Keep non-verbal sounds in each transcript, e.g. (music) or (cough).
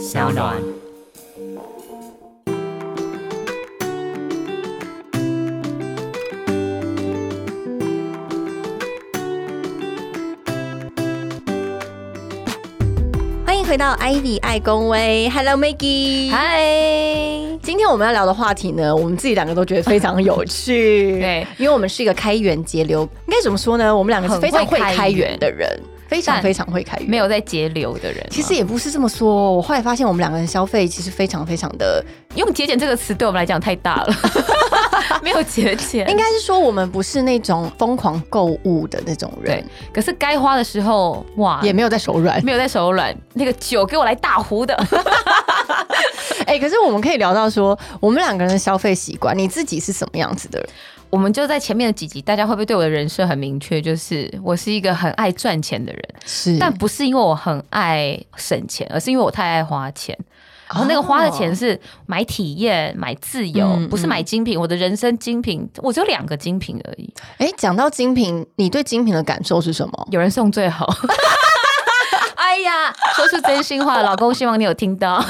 小暖。欢迎回到 Ivy 爱公威，Hello Maggie，嗨，今天我们要聊的话题呢，我们自己两个都觉得非常有趣。(laughs) 对，因为我们是一个开源节流，应该怎么说呢？我们两个是非常会开源的人，非常非常会开源。没有在节流的人，其实也不是这么说，我后来发现我们两个人消费其实非常非常的，用节俭这个词对我们来讲太大了，(laughs) 没有节俭，应该是说我们不是那种疯狂购物的那种人对，，可是该花的时候，哇，也没有在手软。没有在手软，那个酒给我来大壶的，(laughs) 哎、可是我们可以聊到说，我们两个人的消费习惯，你自己是什么样子的人？我们就在前面的几集，大家会不会对我的人设很明确？就是我是一个很爱赚钱的人，是但不是因为我很爱省钱，而是因为我太爱花钱。然后那个花的钱是买体验、买自由，嗯不是买精品。我的人生精品，我只有两个精品而已。哎，讲到精品，你对精品的感受是什么？有人送最好。(laughs) 哎呀，说出真心话，老公希望你有听到。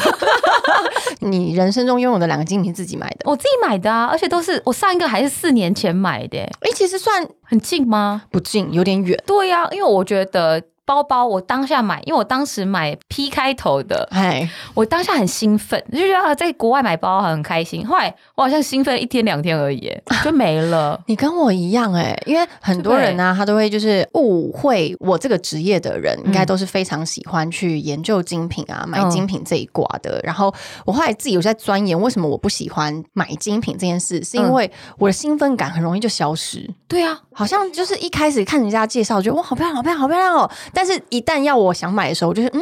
(laughs) 你人生中拥有的两个精品自己买的？我自己买的啊，而且都是我上一个还是四年前买的，哎，其实算很近吗？不近，有点远。对呀、因为我觉得包包我当下买，因为我当时买 P 开头的，哎，我当下很兴奋，就觉得啊在国外买包很开心。后来我好像兴奋一天两天而已，(laughs) 就没了。你跟我一样哎、因为很多人呢、他都会就是误会我这个职业的人，应该都是非常喜欢去研究精品啊，买精品这一挂的。然后我后来自己有在钻研，为什么我不喜欢买精品这件事，是因为我的兴奋感很容易就消失。对啊，好像就是一开始看人家介绍，觉得哇好漂亮，好漂亮，好漂亮哦。但是一旦要我想买的时候，我就是嗯，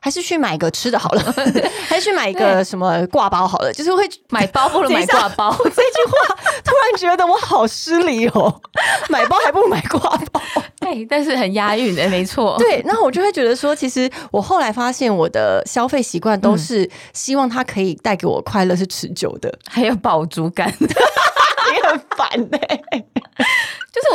还是去买个吃的好了，(laughs) 还是去买一个什么挂包好了，就是会买包不如买挂包。我这句话突然觉得我好失礼哦，买包还不如买挂包。对，但是很押韵的，没错。对，那我就会觉得说，其实我后来发现我的消费习惯都是希望它可以带给我快乐是持久的。(laughs) 还有饱足感。(laughs) 你很烦欸呢、就是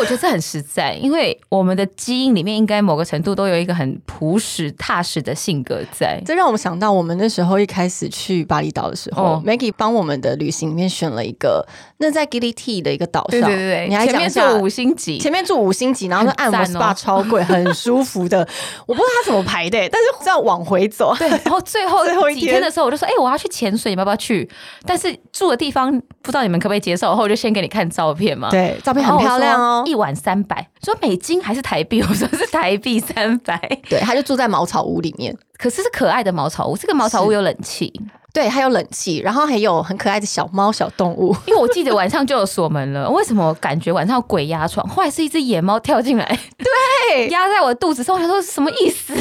我觉得这很实在，因为我们的基因里面应该某个程度都有一个很朴实踏实的性格在。这让我想到我们那时候一开始去巴厘岛的时候、哦 m a g g i e 帮我们的旅行里面选了一个，那在 Gili T 的一个岛上，对对对你还前讲一下五星级，前面住五星级，然后那按摩 SPA 哦超贵，(laughs) 很舒服的。我不知道他怎么排的、但是这样往回走，对，然后最后 (laughs) 最后一天几天的时候，我就说，哎、我要去潜水，你们要不要去？但是住的地方不知道你们可不可以接受，然后我就先给你看照片嘛。对，照片很漂亮哦说。一晚三百，说美金还是台币？(laughs) 我说是台币三百，对，他就住在茅草屋里面，可是是可爱的茅草屋，这个茅草屋有冷气，对，还有冷气，然后还有很可爱的小猫、小动物。(laughs) 因为我记得晚上就有锁门了，为什么感觉晚上有鬼压床？后来是一只野猫跳进来，对，压在我的肚子上，我想说什么意思？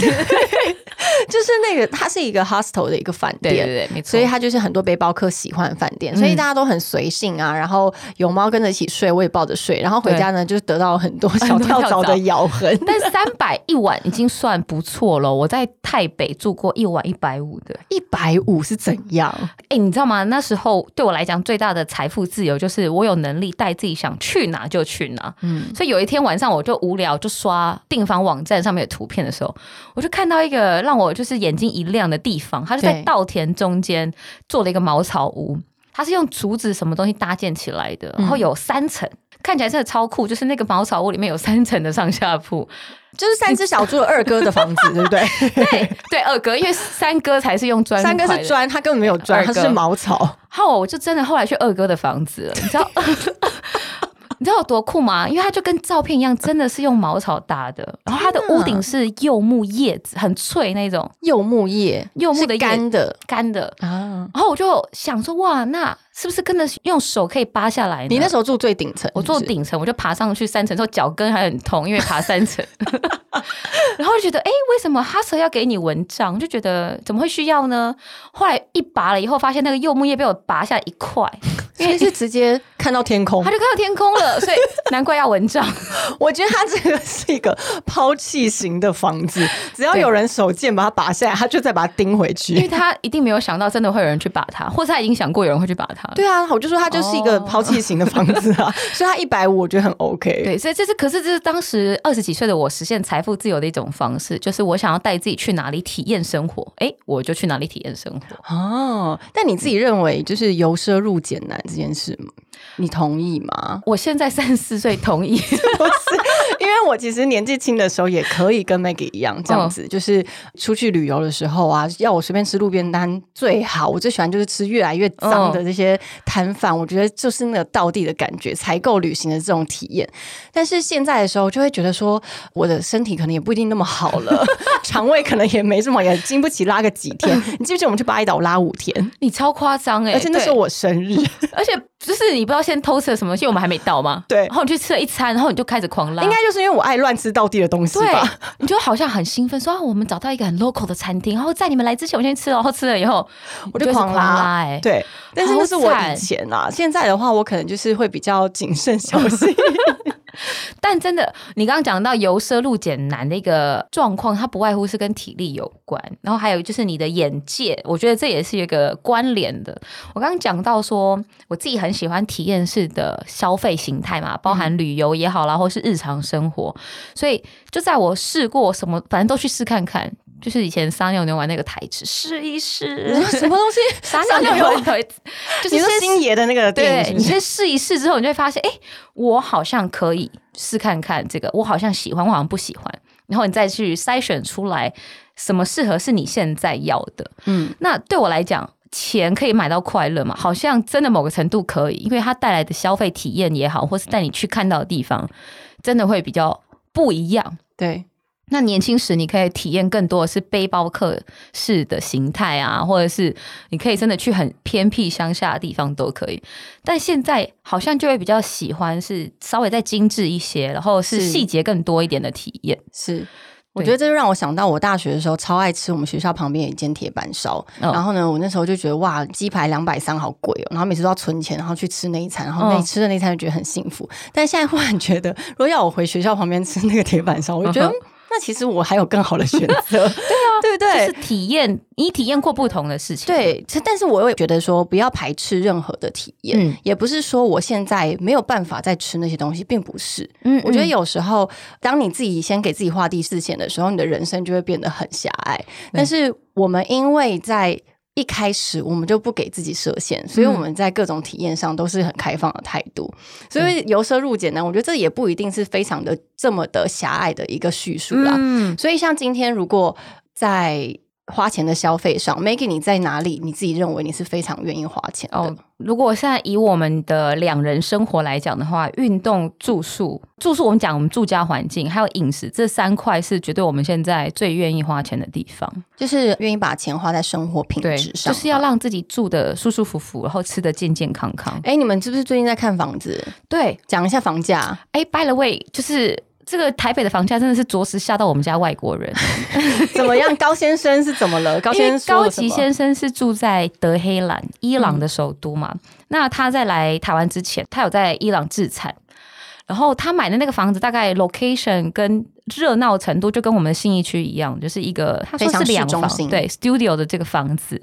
就是那个，它是一个 hostel 的一个饭店。对对对，没错。所以它就是很多背包客喜欢的饭店，所以大家都很随性啊。然后有猫跟着一起睡，我也抱着睡。然后回家呢，就是得到很多小跳蚤的咬痕。但三百一晚已经算不错了。我在台北住过一晚一百五的，一百五是怎样？哎、你知道吗？那时候对我来讲最大的财富自由就是我有能力带自己想去哪就去哪。嗯，所以有一天晚上我就无聊，就刷订房网站上面的图片的时候，我就看到一个让我就是眼睛一亮的地方，它就在稻田中间做了一个茅草屋，它是用竹子什么东西搭建起来的，然后有三层。看起来真的超酷，就是那个茅草屋里面有三层的上下铺，就是三只小猪的二哥的房子，(laughs) 对不对？对对，二哥，因为三哥才是用砖，三哥是，砖，他根本没有砖，他是茅草。然后我就真的后来去二哥的房子了，你知道。(laughs) (laughs) 你知道有多酷吗？因为它就跟照片一样，真的是用茅草搭的，然后它的屋顶是柚木叶子，很脆那种柚木叶，柚木的叶干的干的。啊。然后我就想说，哇，那是不是真的用手可以扒下来呢？你那时候住最顶层，我坐是不是顶层，我就爬上去三层，之后脚跟还很痛，因为爬三层。(laughs) 然后就觉得，哎、为什么哈蛇要给你蚊帐？就觉得怎么会需要呢？后来一拔了以后，发现那个柚木叶被我拔下来一块，所以是直接看到天空，他就看到天空了，(laughs) 所以难怪要蚊帐。我觉得他这个是一个抛弃型的房子，(laughs) 只要有人手贱把它拔下来，他就再把它钉回去，因为他一定没有想到真的会有人去拔它，或者他已经想过有人会去拔它。对啊，我就说他就是一个抛弃型的房子啊，(laughs) 所以他一百五我觉得很 OK。对，所以这是可是这是当时二十几岁的我实现财富自由的一种方式，就是我想要带自己去哪里体验生活，哎，我就去哪里体验生活。哦，但你自己认为就是由奢入俭难这件事吗？你同意吗？我现在三十四岁，同意。(laughs) 不是，因为我其实年纪轻的时候也可以跟 Maggie 一样这样子，就是出去旅游的时候啊，要我随便吃路边摊最好。我最喜欢就是吃越来越脏的这些摊贩，我觉得就是那个道地的感觉，才够旅行的这种体验。但是现在的时候，就会觉得说，我的身体可能也不一定那么好了，(laughs) 肠胃可能也没这么，也经不起拉个几天。你记不记得我们去巴厘岛拉五天？(laughs) 你超夸张哎！而且那是我生日，而且。就是你不知道先偷吃了什么东西，我们还没到吗？对，然后你去吃了一餐，然后你就开始狂拉。应该就是因为我爱乱吃到地的东西吧？你就好像很兴奋，说啊我们找到一个很 local 的餐厅，然后在你们来之前我先吃了，然后吃了以后我就狂拉。哎，对，但是那是我以前啊，现在的话我可能就是会比较谨慎小心。(laughs) (laughs) 但真的，你刚刚讲到由奢入俭难的一个状况，它不外乎是跟体力有关，然后还有就是你的眼界，我觉得这也是一个关联的。我刚刚讲到说，我自己很喜欢体验式的消费形态嘛，包含旅游也好啦，或是日常生活，所以就在我试过什么，反正都去试看看。就是以前撒尿牛丸那个台词，试一试什么东西？(laughs) 撒尿牛丸台词，就是星爷的那个对，你先试一试之后，你就会发现，哎，我好像可以试看看这个，我好像喜欢，我好像不喜欢，然后你再去筛选出来什么适合是你现在要的。嗯，那对我来讲，钱可以买到快乐嘛？好像真的某个程度可以，因为它带来的消费体验也好，或是带你去看到的地方，真的会比较不一样。对。那年轻时，你可以体验更多的是背包客式的形态啊，或者是你可以真的去很偏僻乡下的地方都可以。但现在好像就会比较喜欢是稍微再精致一些，然后是细节更多一点的体验。是，我觉得这就让我想到我大学的时候超爱吃我们学校旁边有一间铁板烧，然后呢，我那时候就觉得哇，鸡排两百三好贵哦，然后每次都要存钱，然后去吃那一餐，然后那吃的那一餐就觉得很幸福。但现在忽然觉得，如果要我回学校旁边吃那个铁板烧，我就觉得。那其实我还有更好的选择，(laughs) 对啊，对不对？就是体验，你体验过不同的事情，对。但是我又觉得说，不要排斥任何的体验，嗯，也不是说我现在没有办法再吃那些东西，并不是。嗯，我觉得有时候，当你自己先给自己画第四线的时候，你的人生就会变得很狭隘。但是我们因为在一开始我们就不给自己设限，所以我们在各种体验上都是很开放的态度。所以由奢入俭呢，我觉得这也不一定是非常的这么的狭隘的一个叙述啦。所以像今天如果在。花钱的消费上，Maggie，你在哪里？你自己认为你是非常愿意花钱的？如果现在以我们的两人生活来讲的话，运动、住宿、住宿，我们讲我们住家环境，还有饮食，这三块是绝对我们现在最愿意花钱的地方，就是愿意把钱花在生活品质上，就是要让自己住的舒舒服服，然后吃的健健康康。哎，你们是不是最近在看房子？对，讲一下房价。哎，By the way，就是。这个台北的房价真的是着实吓到我们家外国人。(laughs) 怎么样，高先生是怎么了？高先生，高级先生是住在德黑兰，伊朗的首都嘛。那他在来台湾之前，他有在伊朗自产，然后他买的那个房子，大概 location 跟热闹程度就跟我们的信义区一样，就是一个他说是两房对 studio 的这个房子。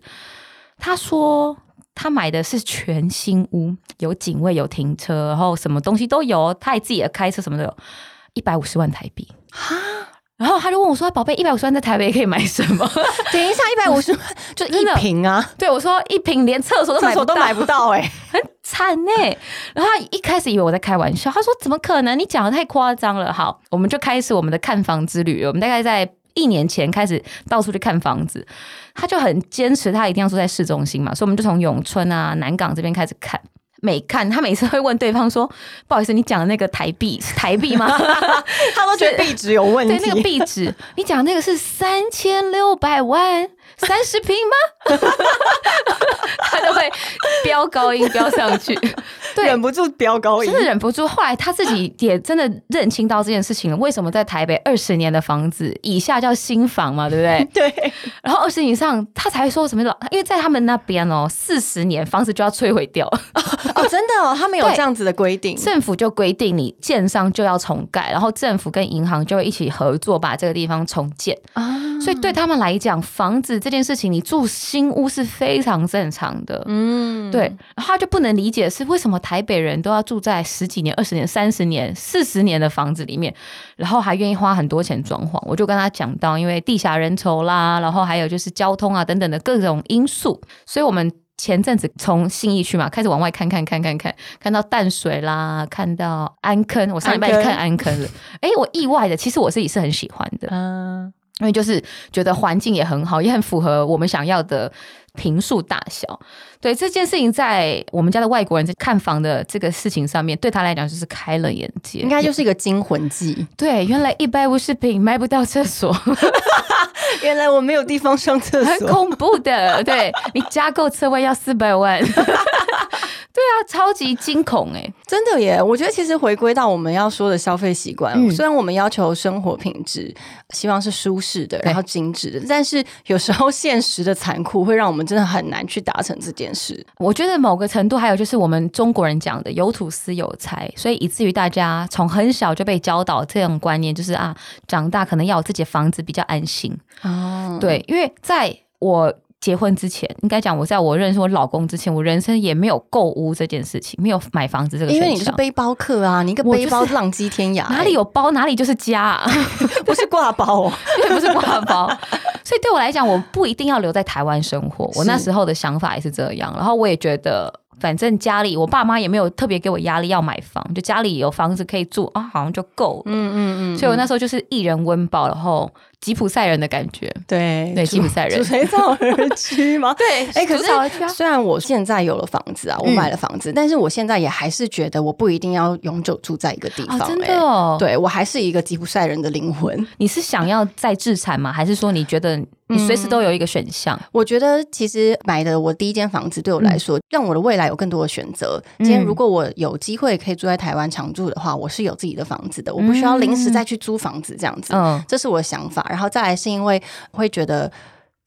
他说他买的是全新屋，有警卫，有停车，然后什么东西都有，他也自己的开车，什么都有。一百五十万台币哈，然后他就问我说：“宝贝，一百五十万在台北可以买什么？” (laughs) 等一下，一百五十万就一瓶啊？对，我说一瓶连厕所都厕所都买不到，哎，很惨呢。然后他一开始以为我在开玩笑，他说：“怎么可能？你讲的太夸张了。”好，我们就开始我们的看房之旅。我们大概在一年前开始到处去看房子，他就很坚持，他一定要住在市中心嘛，所以我们就从永春啊、南港这边开始看。每看他每次会问对方说：“不好意思，你讲的那个台币是台币吗？” (laughs) 他都觉得币值有问题。对，那个币值，你讲那个是三千六百万三十平吗？他就会飙高音飙上去。(laughs) 忍不住飙高音，真的忍不住。后来他自己也真的认清到这件事情了。为什么在台北二十年的房子以下叫新房嘛，对不对？(laughs) 对。然后二十以上，他才说什么？因为在他们那边哦，四十年房子就要摧毁掉。哦，真的哦，他们有这样子的规定，政府就规定你建商就要重盖，然后政府跟银行就会一起合作把这个地方重建啊。所以对他们来讲，房子这件事情，你住新屋是非常正常的。嗯，对，他就不能理解是为什么台北人都要住在十几年、二十年、三十年、四十年的房子里面，然后还愿意花很多钱装潢。我就跟他讲到，因为地狭人稠啦，然后还有就是交通啊等等的各种因素，所以我们前阵子从信义区嘛开始往外看看看看看，看到淡水啦，看到安坑，我上礼拜去看安坑了。哎，我意外的，其实我自己是很喜欢的。嗯。因为就是觉得环境也很好，也很符合我们想要的平数大小。对这件事情，在我们家的外国人在看房的这个事情上面，对他来讲就是开了眼界，应该就是一个惊魂记。对，原来一百五十平买不到厕所，(laughs) 原来我没有地方上厕所，很恐怖的。对你加购车位要四百万。(laughs) 对啊，超级惊恐哎，(laughs) 真的耶！我觉得其实回归到我们要说的消费习惯，虽然我们要求生活品质，希望是舒适的，然后精致的，但是有时候现实的残酷会让我们真的很难去达成这件事。我觉得某个程度还有就是我们中国人讲的有土司有财，所以以至于大家从很小就被教导这种观念，就是啊，长大可能要有自己的房子比较安心哦。对，因为在我。结婚之前，应该讲我在我认识我老公之前，我人生也没有购物这件事情，没有买房子这个。因为你是背包客啊，你一个背包浪迹天涯，哪里有包哪里就是家，(laughs) 不是挂包 (laughs) 哦，不是挂包。所以对我来讲，我不一定要留在台湾生活。我那时候的想法也是这样，然后我也觉得。反正家里我爸妈也没有特别给我压力要买房，就家里有房子可以住啊，好像就够了。嗯嗯嗯。所以我那时候就是一人温饱，然后吉普赛人的感觉。对对，吉普赛人。水草而居吗？对。(laughs) 哎，可是虽然我现在有了房子啊，我买了房子，但是我现在也还是觉得我不一定要永久住在一个地方。真的哦。对我还是一个吉普赛人的灵魂。你是想要再自产吗？还是说你觉得？你随时都有一个选项。我觉得其实买的我第一间房子对我来说，让我的未来有更多的选择。今天如果我有机会可以住在台湾常住的话，我是有自己的房子的，我不需要临时再去租房子这样子。嗯，这是我的想法。然后再来是因为会觉得。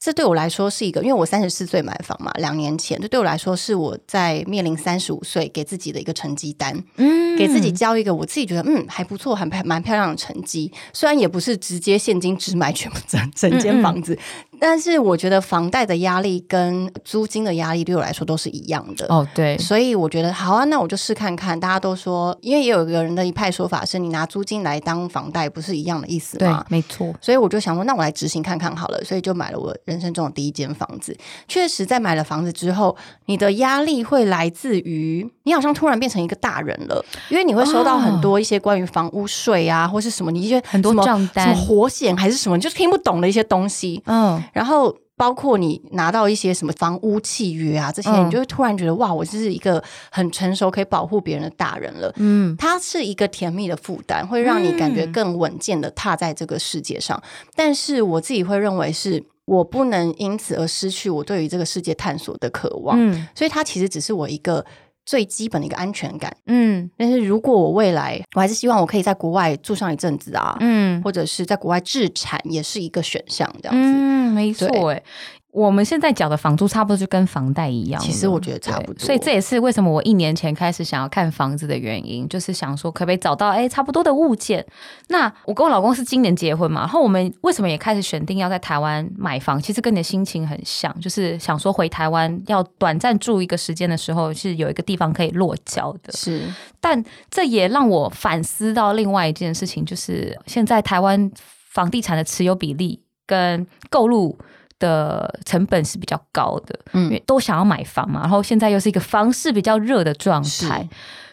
这对我来说是一个，因为我三十四岁买房嘛，两年前，这对我来说是我在面临三十五岁给自己的一个成绩单，嗯，给自己交一个我自己觉得嗯还不错、很蛮漂亮的成绩。虽然也不是直接现金只买全部整整间房子，但是我觉得房贷的压力跟租金的压力对我来说都是一样的。哦，对，所以我觉得好啊，那我就试看看。大家都说，因为也有一个人的一派说法是，你拿租金来当房贷，不是一样的意思吗？没错。所以我就想说，那我来执行看看好了，所以就买了我。人生中的第一间房子，确实在买了房子之后，你的压力会来自于你好像突然变成一个大人了，因为你会收到很多一些关于房屋税啊，或是什么，你一些很多账单，什么活险还是什么，你就听不懂的一些东西。嗯，然后包括你拿到一些什么房屋契约啊，这些你就会突然觉得哇，我就是一个很成熟可以保护别人的大人了。嗯，它是一个甜蜜的负担，会让你感觉更稳健的踏在这个世界上。但是我自己会认为是。我不能因此而失去我对于这个世界探索的渴望，嗯，所以它其实只是我一个最基本的一个安全感，嗯。但是如果我未来，我还是希望我可以在国外住上一阵子啊，嗯，或者是在国外置产也是一个选项，这样子，嗯，没错，哎。我们现在缴的房租差不多就跟房贷一样，其实我觉得差不多，所以这也是为什么我一年前开始想要看房子的原因，就是想说可不可以找到哎差不多的物件。那我跟我老公是今年结婚嘛，然后我们为什么也开始选定要在台湾买房？其实跟你的心情很像，就是想说回台湾要短暂住一个时间的时候，是有一个地方可以落脚的。是，但这也让我反思到另外一件事情，就是现在台湾房地产的持有比例跟购入。的成本是比较高的，嗯，因为都想要买房嘛，然后现在又是一个房市比较热的状态，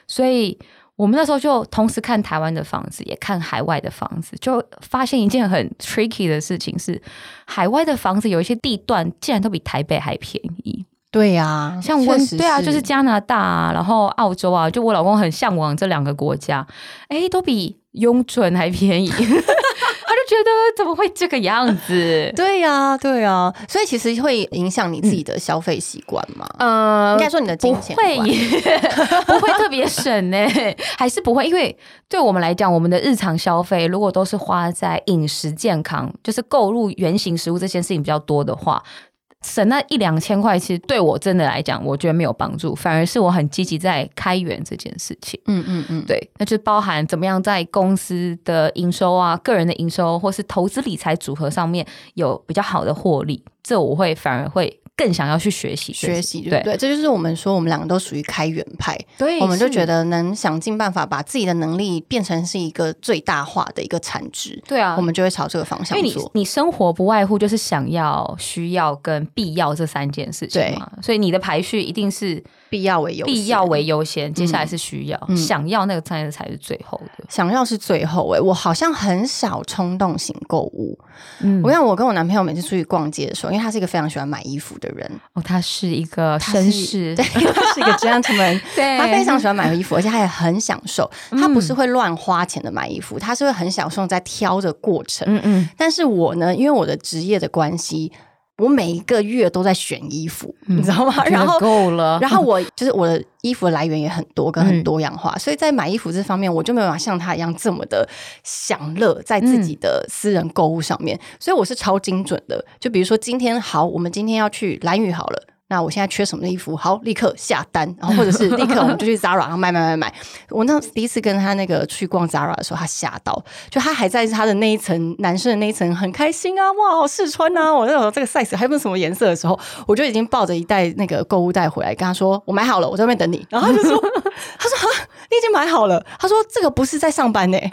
所以我们那时候就同时看台湾的房子，也看海外的房子，就发现一件很 tricky 的事情是，海外的房子有一些地段竟然都比台北还便宜。对呀，像温对啊，就是加拿大啊，然后澳洲啊，就我老公很向往这两个国家，哎，都比雍准还便宜。觉得怎么会这个样子？(laughs) 对呀，对呀，所以其实会影响你自己的消费习惯嘛？呃，应该说你的金钱不会，(laughs) 不会特别省呢，还是不会，因为对我们来讲，我们的日常消费如果都是花在饮食健康，就是购入原形食物这件事情比较多的话。省那一两千块，其实对我真的来讲，我觉得没有帮助，反而是我很积极在开源这件事情。嗯嗯嗯，对，那就包含怎么样在公司的营收啊、个人的营收，或是投资理财组合上面有比较好的获利，这我会反而会。更想要去学习学习，对对，这就是我们说我们两个都属于开源派，对，我们就觉得能想尽办法把自己的能力变成是一个最大化的一个产值，对啊，我们就会朝这个方向做。你生活不外乎就是想要、需要跟必要这三件事情嘛，所以你的排序一定是。必要为优，必要为优先，接下来是需要，想要那个才是才是最后的。想要是最后哎，我好像很少冲动型购物。嗯，我想我跟我男朋友每次出去逛街的时候，因为他是一个非常喜欢买衣服的人哦，他是一个绅士，对，(laughs) 他是一个 gentleman，(laughs) 对，他非常喜欢买衣服，而且他也很享受。他不是会乱花钱的买衣服，他是会很享受在挑的过程。嗯嗯，但是我呢，因为我的职业的关系。我每一个月都在选衣服，你知道吗？然后够了。然后我 (laughs) 就是我的衣服的来源也很多，跟很多样化，所以在买衣服这方面，我就没有办法像他一样这么的享乐在自己的私人购物上面。所以我是超精准的。就比如说今天好，我们今天要去蓝雨好了。那我现在缺什么的衣服？好，立刻下单，然后或者是立刻我们就去 Zara，然后买买买买。我那第一次跟他那个去逛 Zara 的时候，他吓到，就他还在他的那一层男生的那一层很开心啊，哇，试穿啊，我那种这个 size 还有没有什么颜色的时候，我就已经抱着一袋那个购物袋回来，跟他说我买好了，我在外面等你。然后他就说，(laughs) 他说，(laughs) 你已经买好了。他说这个不是在上班呢。(laughs)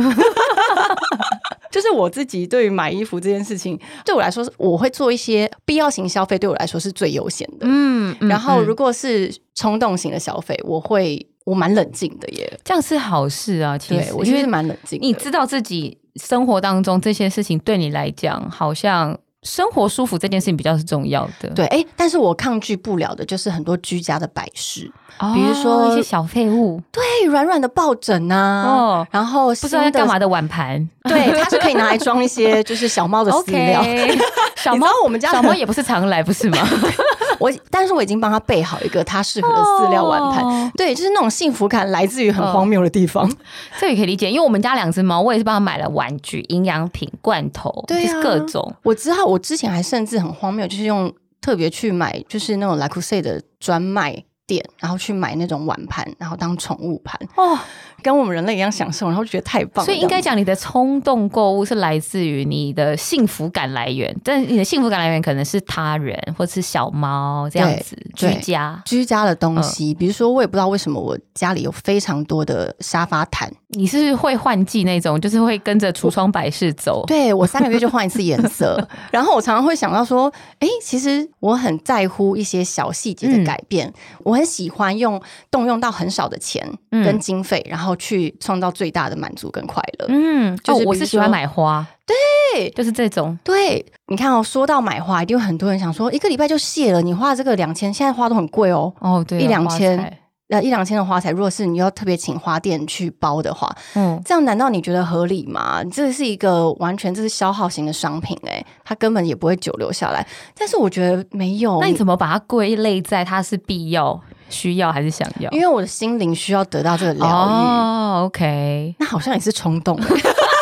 就是我自己对于买衣服这件事情，对我来说，我会做一些必要型消费，对我来说是最优先的。嗯，然后如果是冲动型的消费，我会我蛮冷静的耶，这样是好事啊。其实我觉得是蛮冷静。你知道自己生活当中这些事情对你来讲，好像生活舒服这件事情比较是重要的。对，哎，但是我抗拒不了的就是很多居家的摆饰。比如说一些小废物，对，软软的抱枕呐，哦，然后不知道干嘛的碗盘，对，它是可以拿来装一些就是小猫的饲料。(laughs) 小猫，(laughs) 我们家小猫也不是常来，不是吗？(laughs) (laughs) 我，但是我已经帮他备好一个他适合的饲料碗盘。对，就是那种幸福感来自于很荒谬的地方，(laughs) 这也可以理解。因为我们家两只猫，我也是帮他买了玩具、营养品、罐头，就是各种。我知道，我之前还甚至很荒谬，就是用特别去买，就是那种 l a c o s e 的专卖。店，然后去买那种碗盘，然后当宠物盘哦，跟我们人类一样享受，然后就觉得太棒。所以应该讲，你的冲动购物是来自于你的幸福感来源，但你的幸福感来源可能是他人或者是小猫这样子居家居家的东西。比如说，我也不知道为什么我家里有非常多的沙发毯。你是会换季那种，就是会跟着橱窗摆饰走。对我三个月就换一次颜色，(laughs) 然后我常常会想到说，哎，其实我很在乎一些小细节的改变，我。很喜欢用动用到很少的钱跟经费，然后去创造最大的满足跟快乐。嗯，就是我是喜欢买花，对，就是这种。对，你看哦，说到买花，一定有很多人想说，一个礼拜就谢了，你花这个两千，现在花都很贵哦。哦，对，一两千。呃，一两千的花材，如果是你要特别请花店去包的话，嗯，这样难道你觉得合理吗？这是一个完全这是消耗型的商品，哎，它根本也不会久留下来。但是我觉得没有，那你怎么把它归类在它是必要、需要还是想要？因为我的心灵需要得到这个疗愈。哦，OK，那好像也是冲动，突 (laughs)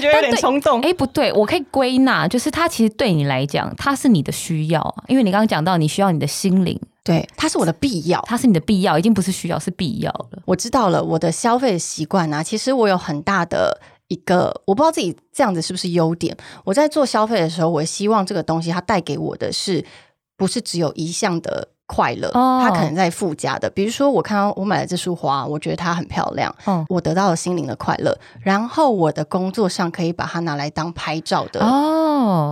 然觉得有点冲动。哎，不对，我可以归纳，就是它其实对你来讲，它是你的需要，因为你刚刚讲到你需要你的心灵。对，它是我的必要，它是你的必要，已经不是需要，是必要了。我知道了，我的消费习惯啊，其实我有很大的一个，我不知道自己这样子是不是优点。我在做消费的时候，我希望这个东西它带给我的是不是只有一项的快乐，它可能在附加的。比如说，我看到我买了这束花，我觉得它很漂亮，我得到了心灵的快乐，然后我的工作上可以把它拿来当拍照的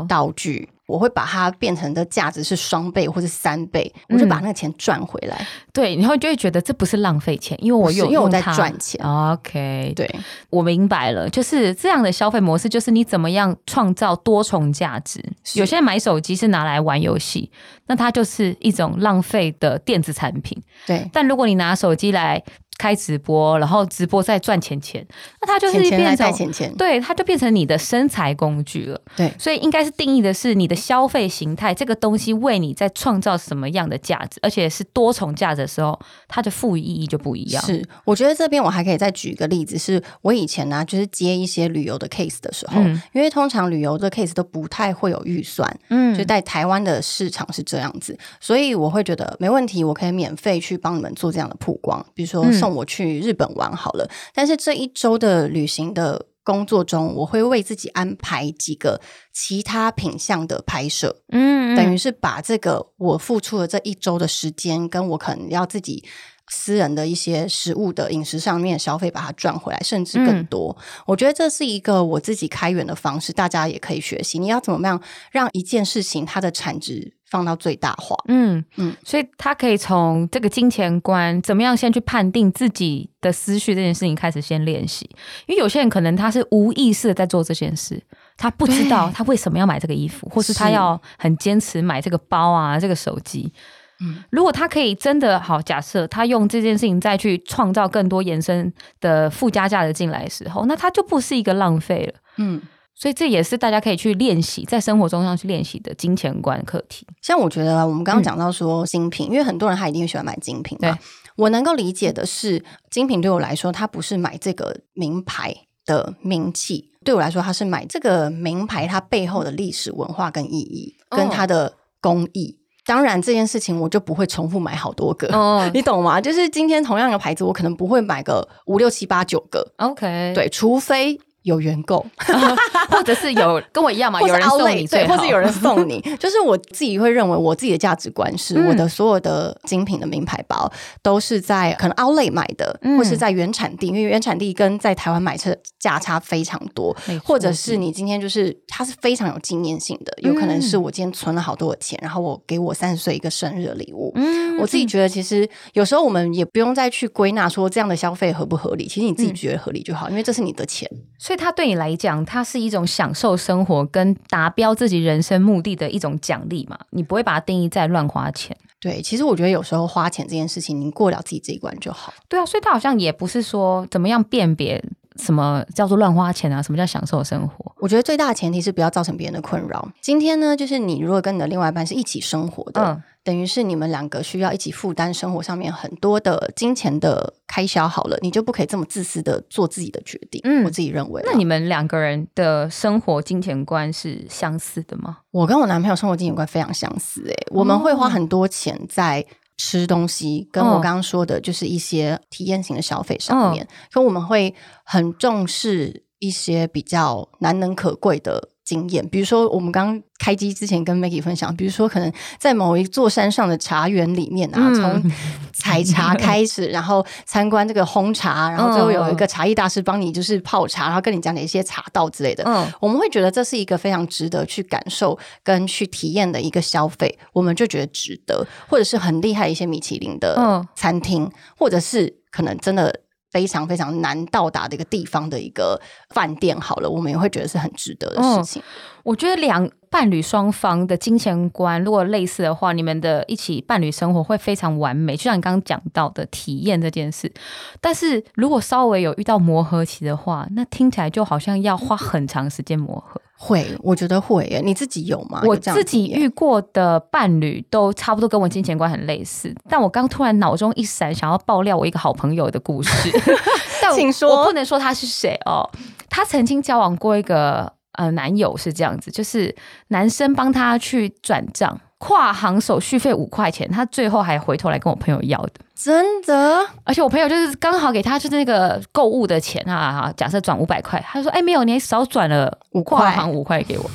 道具。我会把它变成的价值是双倍或者三倍，我就把那个钱赚回来。对，然后就会觉得这不是浪费钱，因为我有因为我在赚钱。OK，对，我明白了，就是这样的消费模式，就是你怎么样创造多重价值。有些人买手机是拿来玩游戏，那它就是一种浪费的电子产品。对，但如果你拿手机来开直播，然后直播再赚钱钱，那它就是钱变成钱钱，对，它就变成你的生财工具了。对，所以应该是定义的是你的消费形态，这个东西为你在创造什么样的价值，而且是多重价值的时候，它的赋予意义就不一样。是，我觉得这边我还可以再举一个例子，是我以前呢，就是接一些旅游的 case 的时候，因为通常旅游的 case 都不太会有预算，嗯，就在台湾的市场是这样子，所以我会觉得没问题，我可以免费去帮你们做这样的曝光，比如说送我去日本玩好了。但是这一周的旅行的工作中，我会为自己安排几个其他品相的拍摄，嗯，等于是把这个我付出的这一周的时间，跟我可能要自己。私人的一些食物的饮食上面消费，把它赚回来，甚至更多。我觉得这是一个我自己开源的方式，大家也可以学习。你要怎么样让一件事情它的产值放到最大化？嗯嗯，所以他可以从这个金钱观怎么样先去判定自己的思绪这件事情开始先练习。因为有些人可能他是无意识的在做这件事，他不知道他为什么要买这个衣服，或是他要很坚持买这个包啊，这个手机。嗯，如果他可以真的好，假设他用这件事情再去创造更多延伸的附加价值进来的时候，那他就不是一个浪费了。嗯，所以这也是大家可以去练习在生活中要去练习的金钱观课题。像我觉得我们刚刚讲到说精品，因为很多人他一定喜欢买精品嘛。我能够理解的是，精品对我来说，它不是买这个名牌的名气，对我来说，它是买这个名牌它背后的历史文化跟意义，跟它的工艺。当然，这件事情我就不会重复买好多个，(laughs) 你懂吗？就是今天同样的牌子，我可能不会买个五六七八九个。OK，对，除非。有缘购，(laughs) 或者是有跟我一样嘛？有人送你，对，或是有人送你。就是我自己会认为，我自己的价值观是，我的所有的精品的名牌包都是在可能 Outlet 买的，或是在原产地，因为原产地跟在台湾买车价差非常多。或者是你今天就是它是非常有纪念性的，有可能是我今天存了好多的钱，然后我给我三十岁一个生日礼物。嗯，我自己觉得其实有时候我们也不用再去归纳说这样的消费合不合理，其实你自己觉得合理就好，因为这是你的钱，所以。它对你来讲，它是一种享受生活跟达标自己人生目的的一种奖励嘛？你不会把它定义在乱花钱。对，其实我觉得有时候花钱这件事情，你过了自己这一关就好。对啊，所以它好像也不是说怎么样辨别什么叫做乱花钱啊，什么叫享受生活。我觉得最大的前提是不要造成别人的困扰。今天呢，就是你如果跟你的另外一半是一起生活的。等于是你们两个需要一起负担生活上面很多的金钱的开销，好了，你就不可以这么自私的做自己的决定。嗯，我自己认为。那你们两个人的生活金钱观是相似的吗？我跟我男朋友生活金钱观非常相似，诶，我们会花很多钱在吃东西，跟我刚刚说的就是一些体验型的消费上面，可我们会很重视一些比较难能可贵的。经验，比如说我们刚开机之前跟 Maggie 分享，比如说可能在某一座山上的茶园里面啊，从采茶开始，(laughs) 然后参观这个烘茶，然后最后有一个茶艺大师帮你就是泡茶，然后跟你讲解一些茶道之类的。嗯，我们会觉得这是一个非常值得去感受跟去体验的一个消费，我们就觉得值得，或者是很厉害一些米其林的餐厅，或者是可能真的。非常非常难到达的一个地方的一个饭店，好了，我们也会觉得是很值得的事情。我觉得两伴侣双方的金钱观如果类似的话，你们的一起伴侣生活会非常完美，就像你刚刚讲到的体验这件事。但是如果稍微有遇到磨合期的话，那听起来就好像要花很长时间磨合。会，我觉得会。你自己有吗？我自己遇过的伴侣都差不多跟我金钱观很类似。但我刚突然脑中一闪，想要爆料我一个好朋友的故事。(laughs) 请说，我不能说他是谁哦。他曾经交往过一个呃男友，是这样子，就是男生帮他去转账。跨行手续费五块钱，他最后还回头来跟我朋友要的，真的。而且我朋友就是刚好给他就是那个购物的钱啊，假设转五百块，他说：“哎，没有，你还少转了五跨行五块给我。”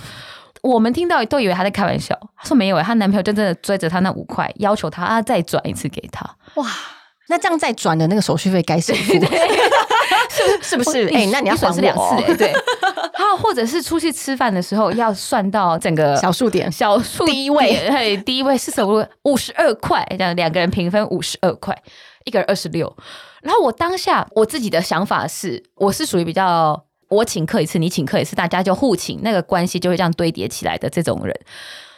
我们听到都以为他在开玩笑，他说没有，她男朋友真正的追着他那五块，要求他再转一次给他。哇，那这样再转的那个手续费该谁付？(laughs) 是不是？哎，那你要损失两次哎，对。(laughs) 还有，或者是出去吃饭的时候，要算到整个小数点，小数第一位，(laughs) 嘿，第一位是什么？五十二块，这样两个人平分五十二块，一个人二十六。然后我当下我自己的想法是，我是属于比较我请客一次，你请客一次，大家就互请，那个关系就会这样堆叠起来的这种人。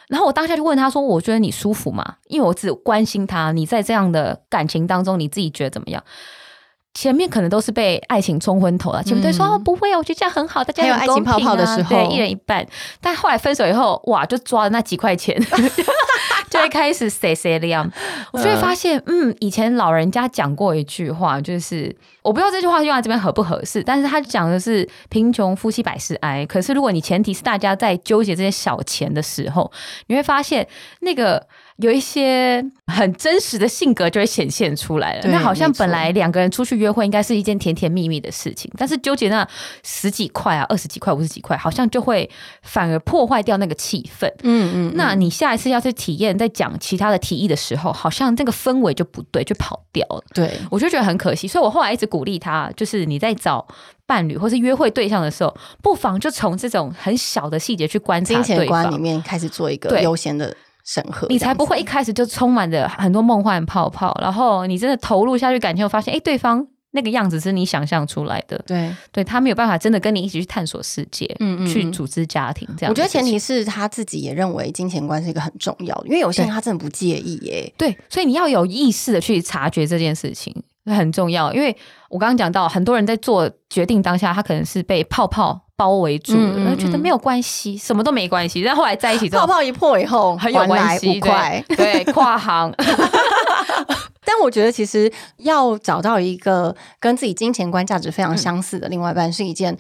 然后我当下就问他说：“我觉得你舒服吗？因为我只关心他，你在这样的感情当中，你自己觉得怎么样？”前面可能都是被爱情冲昏头了，前面都说哦不会啊，我觉得这样很好，大家有爱情泡泡的时候，对，一人一半。但后来分手以后，哇，就抓了那几块钱，(laughs) 就会开始谁谁亮。我就会发现，嗯，以前老人家讲过一句话，就是我不知道这句话用在这边合不合适，但是他讲的是贫穷夫妻百事哀。可是如果你前提是大家在纠结这些小钱的时候，你会发现那个。有一些很真实的性格就会显现出来了。那好像本来两个人出去约会应该是一件甜甜蜜蜜的事情，但是纠结那十几块啊、二十几块、五十几块，好像就会反而破坏掉那个气氛。嗯嗯。那你下一次要去体验，在讲其他的提议的时候，好像这个氛围就不对，就跑掉了。对，我就觉得很可惜。所以我后来一直鼓励他，就是你在找伴侣或是约会对象的时候，不妨就从这种很小的细节去观察对方里面开始做一个优先的。审核，你才不会一开始就充满着很多梦幻泡泡，然后你真的投入下去感情，发现哎，对方那个样子是你想象出来的，对，对他没有办法真的跟你一起去探索世界，嗯嗯，去组织家庭这样。我觉得前提是他自己也认为金钱观是一个很重要的，因为有些人他真的不介意耶。对，所以你要有意识的去察觉这件事情很重要，因为我刚刚讲到很多人在做决定当下，他可能是被泡泡。包围住，然后觉得没有关系，什么都没关系。但后来在一起之后，泡泡一破以后，很有关系。对，跨行。(laughs) 但我觉得，其实要找到一个跟自己金钱观、价值非常相似的另外一半，是一件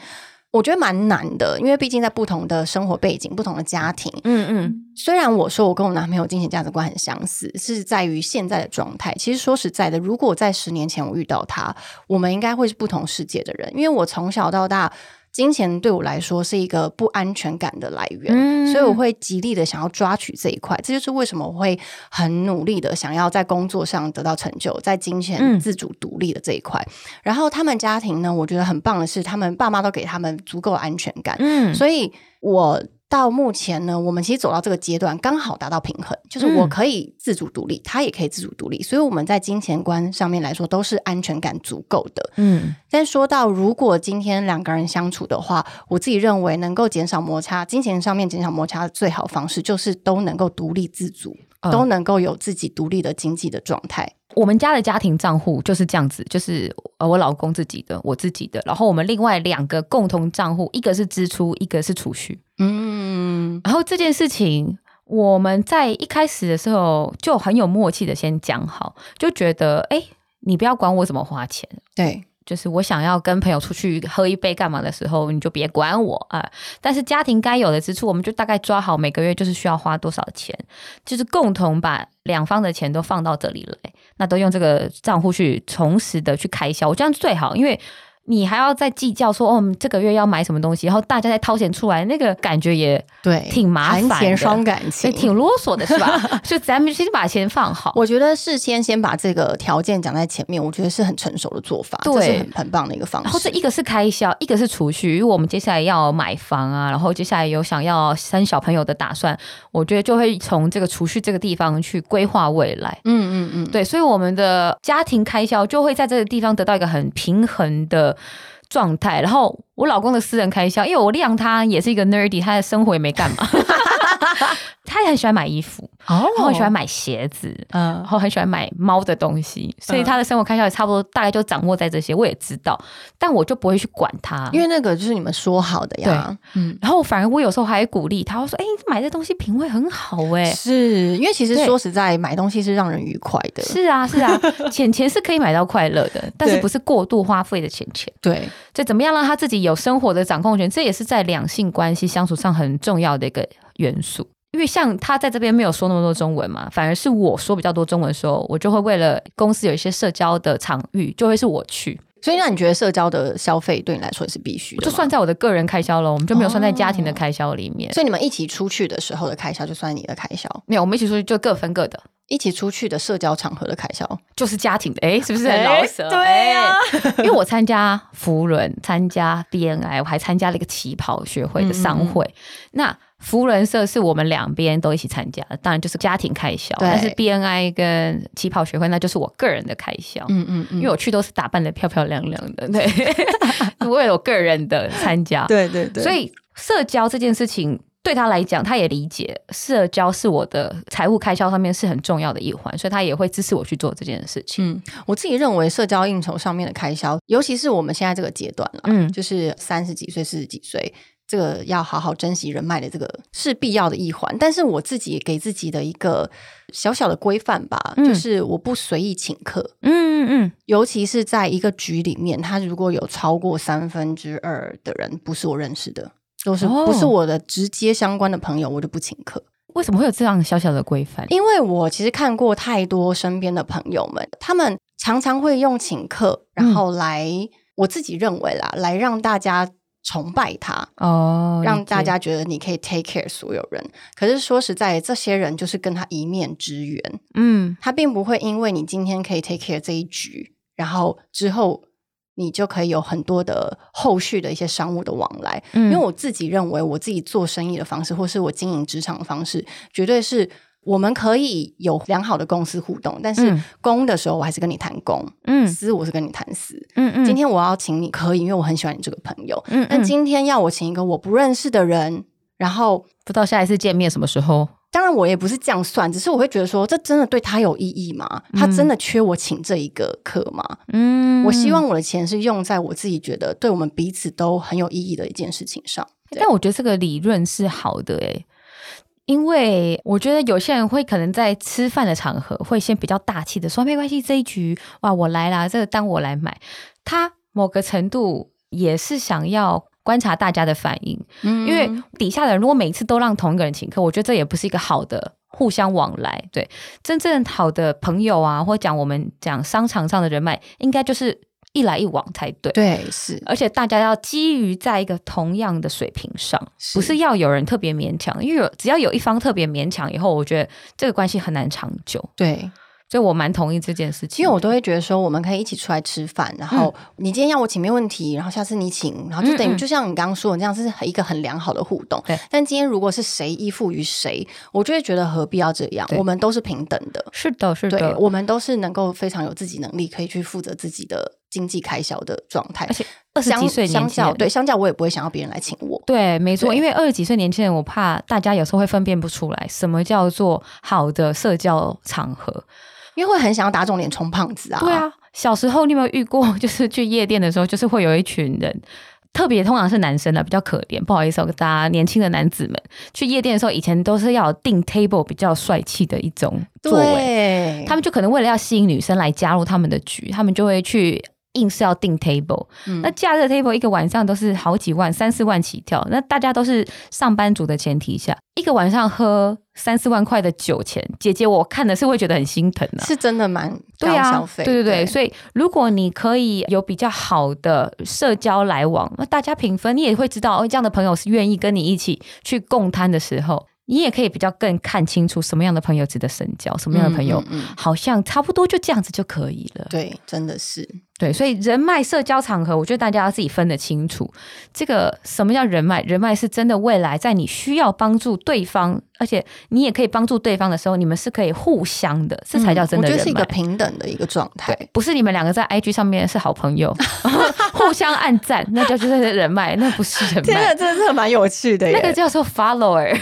我觉得蛮难的。因为毕竟在不同的生活背景、不同的家庭，嗯嗯。虽然我说我跟我男朋友金钱价值观很相似，是在于现在的状态。其实说实在的，如果在十年前我遇到他，我们应该会是不同世界的人。因为我从小到大。金钱对我来说是一个不安全感的来源，所以我会极力的想要抓取这一块。这就是为什么我会很努力的想要在工作上得到成就，在金钱自主独立的这一块。然后他们家庭呢，我觉得很棒的是，他们爸妈都给他们足够安全感。嗯，所以我。到目前呢，我们其实走到这个阶段，刚好达到平衡，就是我可以自主独立，他也可以自主独立，所以我们在金钱观上面来说都是安全感足够的。嗯，但说到如果今天两个人相处的话，我自己认为能够减少摩擦，金钱上面减少摩擦的最好方式就是都能够独立自主，都能够有自己独立的经济的状态。我们家的家庭账户就是这样子，就是呃我老公自己的，我自己的，然后我们另外两个共同账户，一个是支出，一个是储蓄。嗯，然后这件事情我们在一开始的时候就很有默契的先讲好，就觉得哎，你不要管我怎么花钱，对，就是我想要跟朋友出去喝一杯干嘛的时候，你就别管我啊。但是家庭该有的支出，我们就大概抓好每个月就是需要花多少钱，就是共同把两方的钱都放到这里来，那都用这个账户去同时的去开销，我这样最好，因为。你还要再计较说哦，这个月要买什么东西，然后大家再掏钱出来，那个感觉也对，挺麻烦的，双感情，挺啰嗦的是吧？(laughs) 所以咱们先把钱放好。我觉得事先先把这个条件讲在前面，我觉得是很成熟的做法，这是很很棒的一个方式。然后这一个是开销，一个是储蓄，因为我们接下来要买房啊，然后接下来有想要生小朋友的打算，我觉得就会从这个储蓄这个地方去规划未来。嗯嗯嗯，对，所以我们的家庭开销就会在这个地方得到一个很平衡的。状态，然后我老公的私人开销，因为我谅他也是一个 nerdy，他的生活也没干嘛。(laughs) 他也很喜欢买衣服，然后很喜欢买鞋子，嗯，然后很喜欢买猫的东西，所以他的生活开销也差不多，大概就掌握在这些。我也知道，但我就不会去管他，因为那个就是你们说好的呀。嗯，然后反而我有时候还鼓励他，我说：“哎，买这东西品味很好。”哎，是因为其实说实在，买东西是让人愉快的。是啊，是啊，(laughs) 钱钱是可以买到快乐的，但是不是过度花费的钱钱。对，就怎么样让他自己有生活的掌控权，这也是在两性关系相处上很重要的一个元素。因为像他在这边没有说那么多中文嘛，反而是我说比较多中文的时候，我就会为了公司有一些社交的场域，就会是我去。所以，让你觉得社交的消费对你来说也是必须的？就算在我的个人开销了，我们就没有算在家庭的开销里面。所以，你们一起出去的时候的开销就算你的开销？没有，我们一起出去就各分各的。一起出去的社交场合的开销就是家庭的，哎，是不是很老舍？对呀，因为我参加福伦，参加 BNI，我还参加了一个旗袍学会的商会。那福人社是我们两边都一起参加，当然就是家庭开销。但是 BNI 跟旗袍学会那就是我个人的开销。嗯嗯嗯，因为我去都是打扮的漂漂亮亮的，对，(laughs) 为了我个人的参加。(laughs) 对对对，所以社交这件事情对他来讲，他也理解社交是我的财务开销上面是很重要的一环，所以他也会支持我去做这件事情。嗯，我自己认为社交应酬上面的开销，尤其是我们现在这个阶段了，嗯，就是三十几岁、四十几岁。这个要好好珍惜人脉的这个是必要的一环，但是我自己给自己的一个小小的规范吧，就是我不随意请客。嗯嗯嗯，尤其是在一个局里面，他如果有超过三分之二的人不是我认识的，都是不是我的直接相关的朋友，我就不请客。为什么会有这样小小的规范？因为我其实看过太多身边的朋友们，他们常常会用请客，然后来我自己认为啦，来让大家。崇拜他哦，让大家觉得你可以 take care 所有人。可是说实在，这些人就是跟他一面之缘。嗯，他并不会因为你今天可以 take care 这一局，然后之后你就可以有很多的后续的一些商务的往来。因为我自己认为，我自己做生意的方式，或是我经营职场的方式，绝对是。我们可以有良好的公司互动，但是公的时候我还是跟你谈公，嗯，私我是跟你谈私，嗯嗯。今天我要请你可以，因为我很喜欢你这个朋友，嗯。但今天要我请一个我不认识的人，然后不知道下一次见面什么时候。当然我也不是这样算，只是我会觉得说，这真的对他有意义吗？他真的缺我请这一个客吗？嗯，我希望我的钱是用在我自己觉得对我们彼此都很有意义的一件事情上。但我觉得这个理论是好的，诶。因为我觉得有些人会可能在吃饭的场合会先比较大气的说没关系这一局哇我来啦这个单我来买，他某个程度也是想要观察大家的反应，因为底下的人如果每次都让同一个人请客，我觉得这也不是一个好的互相往来。对，真正好的朋友啊，或讲我们讲商场上的人脉，应该就是。一来一往才对，对是，而且大家要基于在一个同样的水平上，不是要有人特别勉强，因为有只要有一方特别勉强，以后我觉得这个关系很难长久。对。所以我蛮同意这件事情，因为我都会觉得说，我们可以一起出来吃饭，然后你今天要我请没问题，然后下次你请，然后就等于就像你刚刚说的这样，是一个很良好的互动。对，但今天如果是谁依附于谁，我就会觉得何必要这样？我们都是平等的，是的，是的，我们都是能够非常有自己能力，可以去负责自己的经济开销的状态。而且二十几岁相较，对，相较我也不会想要别人来请我。对，没错，因为二十几岁年轻人，我怕大家有时候会分辨不出来什么叫做好的社交场合。因为会很想要打肿脸充胖子啊！对啊，小时候你有没有遇过？(laughs) 就是去夜店的时候，就是会有一群人，特别通常是男生的，比较可怜。不好意思，大家年轻的男子们去夜店的时候，以前都是要订 table 比较帅气的一种座位，他们就可能为了要吸引女生来加入他们的局，他们就会去。硬是要订 table，那假日 table 一个晚上都是好几万、三四万起跳。那大家都是上班族的前提下，一个晚上喝三四万块的酒钱，姐姐我看的是会觉得很心疼的，是真的蛮高消费。对对对，所以如果你可以有比较好的社交来往，那大家平分，你也会知道哦，这样的朋友是愿意跟你一起去共摊的时候。你也可以比较更看清楚什么样的朋友值得深交，什么样的朋友好像差不多就这样子就可以了。对，真的是对，所以人脉社交场合，我觉得大家要自己分得清楚。这个什么叫人脉？人脉是真的未来在你需要帮助对方，而且你也可以帮助对方的时候，你们是可以互相的，这才叫真的人脉。是一个平等的一个状态，不是你们两个在 IG 上面是好朋友，(laughs) 互相暗赞，那叫就是人脉，那不是人脉。真的，真的是蛮有趣的，那个叫做 follower。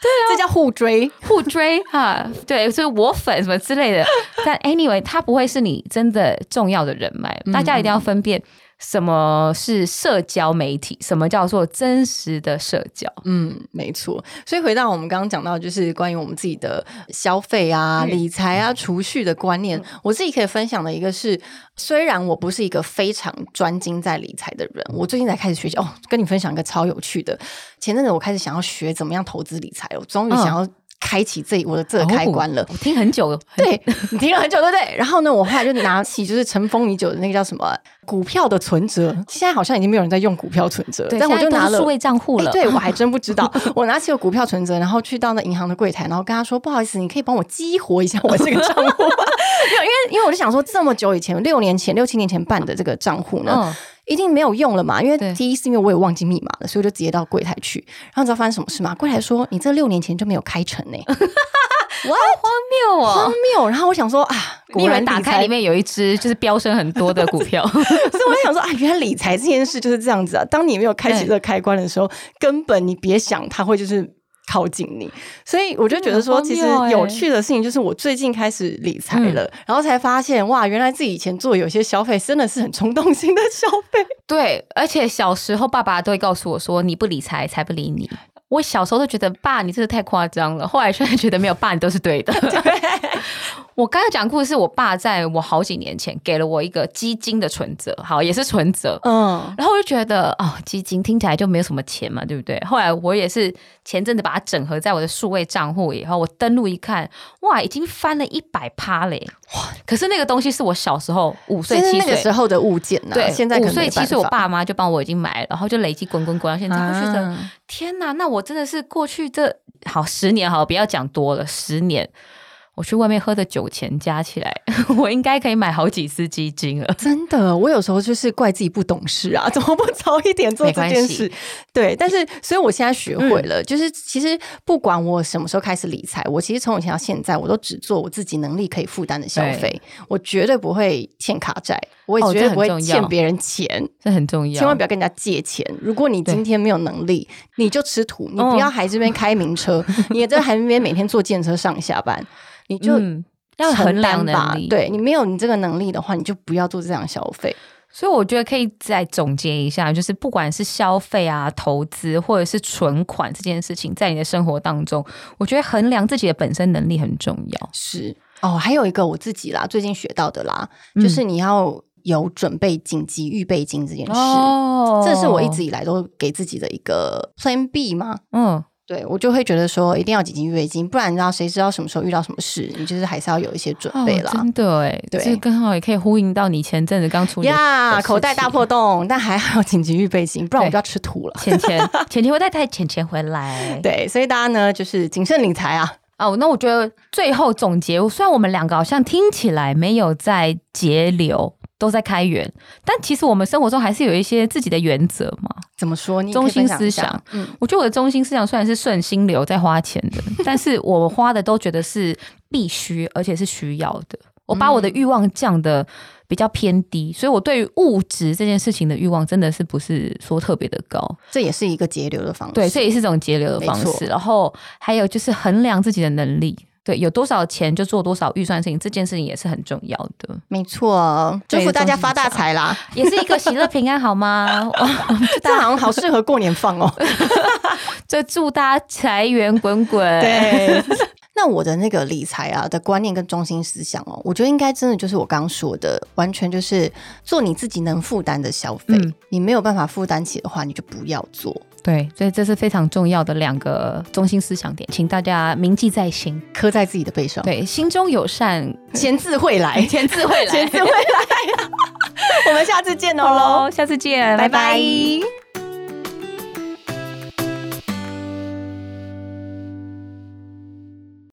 对啊，这叫互追，互追 (laughs) 哈，对，所以我粉什么之类的。但 anyway，他不会是你真的重要的人脉，大家一定要分辨。什么是社交媒体？什么叫做真实的社交？嗯，没错。所以回到我们刚刚讲到，就是关于我们自己的消费啊、理财啊、储蓄的观念，我自己可以分享的一个是，虽然我不是一个非常专精在理财的人，我最近才开始学习。哦，跟你分享一个超有趣的。前阵子我开始想要学怎么样投资理财，我终于想要。开启这我的这个开关了，我听很久了，对你听了很久，对不对？然后呢，我后来就拿起就是尘封已久的那个叫什么股票的存折，现在好像已经没有人在用股票存折，但我就拿了数位账户了。对我还真不知道，(laughs) 我拿起了股票存折，然后去到那银行的柜台，然后跟他说：“不好意思，你可以帮我激活一下我这个账户吗？” (laughs) 没有，因为因为我就想说，这么久以前，六年前、六七年前办的这个账户呢。一定没有用了嘛？因为第一是因为我也忘记密码了，所以我就直接到柜台去。然后你知道发生什么事吗？柜台说你这六年前就没有开成呢，(laughs) 哇，荒谬啊，荒谬！然后我想说啊。你以为打开里面有一只就是飙升很多的股票？(laughs) 所以我想说啊，原来理财这件事就是这样子啊。当你没有开启这个开关的时候，根本你别想它会就是。靠近你，所以我就觉得说，其实有趣的事情就是我最近开始理财了，然后才发现哇，原来自己以前做有些消费真的是很冲动性的消费。对，而且小时候爸爸都会告诉我说，你不理财，财不理你。我小时候都觉得爸，你真的太夸张了。后来现在觉得没有爸，你都是对的。(laughs) (laughs) 我刚才讲故事，我爸在我好几年前给了我一个基金的存折，好也是存折，嗯，然后我就觉得哦，基金听起来就没有什么钱嘛，对不对？后来我也是前阵子把它整合在我的数位账户以后，我登录一看，哇，已经翻了一百趴嘞！哇，可是那个东西是我小时候五岁七岁时候的物件呢，对，现在五岁七岁，我爸妈就帮我已经买了，然后就累积滚滚滚到现在，我觉得天哪，那我真的是过去这好十年，好不要讲多了，十年。我去外面喝的酒钱加起来，(laughs) 我应该可以买好几次基金了。真的，我有时候就是怪自己不懂事啊，(laughs) 怎么不早一点做这件事？对，但是所以我现在学会了，就是其实不管我什么时候开始理财，我其实从以前到现在，我都只做我自己能力可以负担的消费，我绝对不会欠卡债，我也绝对不会欠别人钱，这很重要。千万不要跟人家借钱。如果你今天没有能力，你就吃土，你不要还这边开名车，(laughs) 你也在还这边每天坐电车上下班。你就要衡量能力，对你没有你这个能力的话，你就不要做这样消费。所以我觉得可以再总结一下，就是不管是消费啊、投资或者是存款这件事情，在你的生活当中，我觉得衡量自己的本身能力很重要。是哦，还有一个我自己啦，最近学到的啦，就是你要有准备紧急预备金这件事。哦，这是我一直以来都给自己的一个 Plan B 吗？嗯。对，我就会觉得说，一定要紧急预备金，不然你知道谁知道什么时候遇到什么事，你就是还是要有一些准备啦。真的哎，对，这刚好也可以呼应到你前阵子刚出呀，口袋大破洞，但还好紧急预备金，不然我就要吃土了。钱钱钱钱会带带钱钱回来。对，所以大家呢就是谨慎理财啊。哦，那我觉得最后总结，虽然我们两个好像听起来没有在节流。都在开源，但其实我们生活中还是有一些自己的原则嘛。怎么说？中心思想，嗯，我觉得我的中心思想虽然是顺心流在花钱的，(laughs) 但是我花的都觉得是必须，而且是需要的。我把我的欲望降的比较偏低，所以我对于物质这件事情的欲望真的是不是说特别的高。这也是一个节流的方式，对，这也是一种节流的方式。然后还有就是衡量自己的能力。对，有多少钱就做多少预算事情，这件事情也是很重要的。没错，祝福大家发大财啦，(laughs) 也是一个喜乐平安，好吗？这好像好适合过年放哦。(laughs) 就祝大家财源滚滚。(laughs) 对，那我的那个理财啊的观念跟中心思想哦，我觉得应该真的就是我刚刚说的，完全就是做你自己能负担的消费。你没有办法负担起的话，你就不要做。对，所以这是非常重要的两个中心思想点，请大家铭记在心，刻在自己的背上。对，心中有善，(laughs) 钱自会来，钱自会来，钱自会来。(laughs) 我们下次见喽，下次见，拜拜。